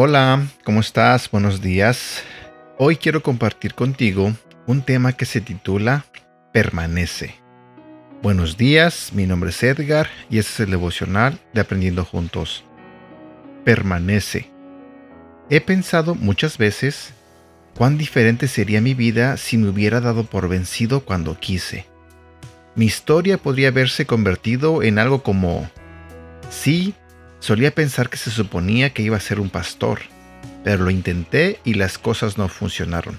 Hola, ¿cómo estás? Buenos días. Hoy quiero compartir contigo un tema que se titula Permanece. Buenos días, mi nombre es Edgar y este es el devocional de Aprendiendo Juntos. Permanece. He pensado muchas veces cuán diferente sería mi vida si me hubiera dado por vencido cuando quise. Mi historia podría haberse convertido en algo como, sí, Solía pensar que se suponía que iba a ser un pastor, pero lo intenté y las cosas no funcionaron.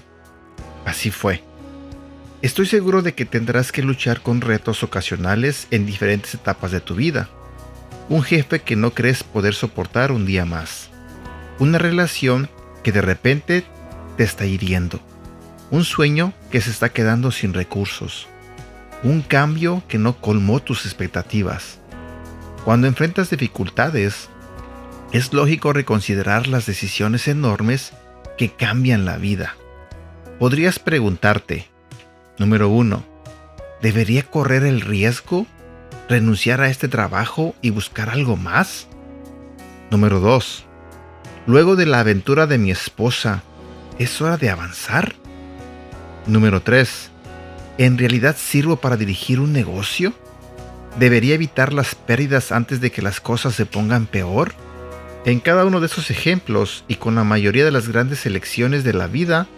Así fue. Estoy seguro de que tendrás que luchar con retos ocasionales en diferentes etapas de tu vida. Un jefe que no crees poder soportar un día más. Una relación que de repente te está hiriendo. Un sueño que se está quedando sin recursos. Un cambio que no colmó tus expectativas cuando enfrentas dificultades, es lógico reconsiderar las decisiones enormes que cambian la vida. Podrías preguntarte, número uno, ¿debería correr el riesgo, renunciar a este trabajo y buscar algo más? Número 2. Luego de la aventura de mi esposa, ¿es hora de avanzar? Número 3. ¿En realidad sirvo para dirigir un negocio? ¿Debería evitar las pérdidas antes de que las cosas se pongan peor? En cada uno de esos ejemplos y con la mayoría de las grandes elecciones de la vida,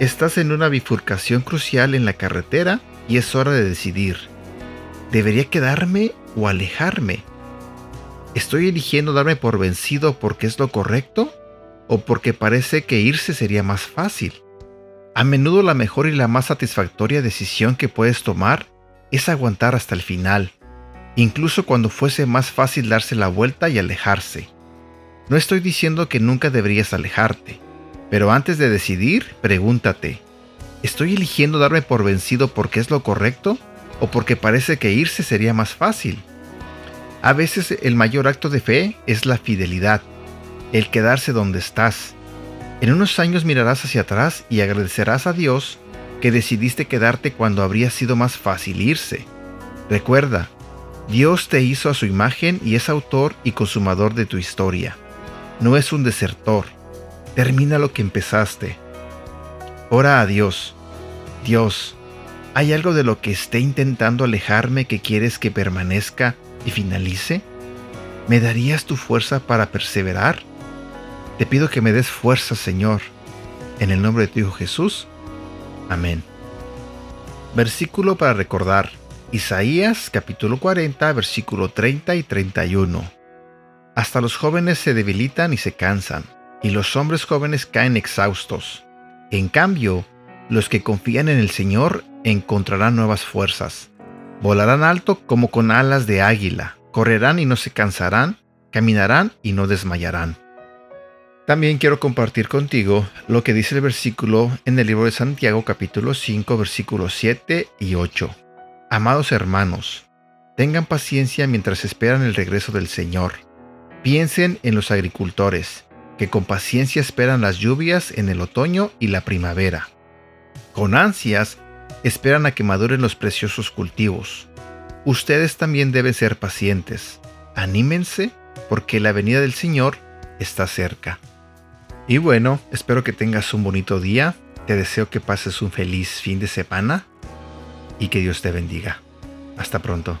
estás en una bifurcación crucial en la carretera y es hora de decidir. ¿Debería quedarme o alejarme? ¿Estoy eligiendo darme por vencido porque es lo correcto o porque parece que irse sería más fácil? A menudo la mejor y la más satisfactoria decisión que puedes tomar es aguantar hasta el final incluso cuando fuese más fácil darse la vuelta y alejarse. No estoy diciendo que nunca deberías alejarte, pero antes de decidir, pregúntate, ¿estoy eligiendo darme por vencido porque es lo correcto o porque parece que irse sería más fácil? A veces el mayor acto de fe es la fidelidad, el quedarse donde estás. En unos años mirarás hacia atrás y agradecerás a Dios que decidiste quedarte cuando habría sido más fácil irse. Recuerda, Dios te hizo a su imagen y es autor y consumador de tu historia. No es un desertor. Termina lo que empezaste. Ora a Dios. Dios, ¿hay algo de lo que esté intentando alejarme que quieres que permanezca y finalice? ¿Me darías tu fuerza para perseverar? Te pido que me des fuerza, Señor. En el nombre de tu Hijo Jesús. Amén. Versículo para recordar. Isaías capítulo 40 versículo 30 y 31. Hasta los jóvenes se debilitan y se cansan, y los hombres jóvenes caen exhaustos. En cambio, los que confían en el Señor encontrarán nuevas fuerzas. Volarán alto como con alas de águila, correrán y no se cansarán, caminarán y no desmayarán. También quiero compartir contigo lo que dice el versículo en el libro de Santiago capítulo 5 versículos 7 y 8. Amados hermanos, tengan paciencia mientras esperan el regreso del Señor. Piensen en los agricultores, que con paciencia esperan las lluvias en el otoño y la primavera. Con ansias esperan a que maduren los preciosos cultivos. Ustedes también deben ser pacientes. Anímense porque la venida del Señor está cerca. Y bueno, espero que tengas un bonito día. Te deseo que pases un feliz fin de semana y que Dios te bendiga. Hasta pronto.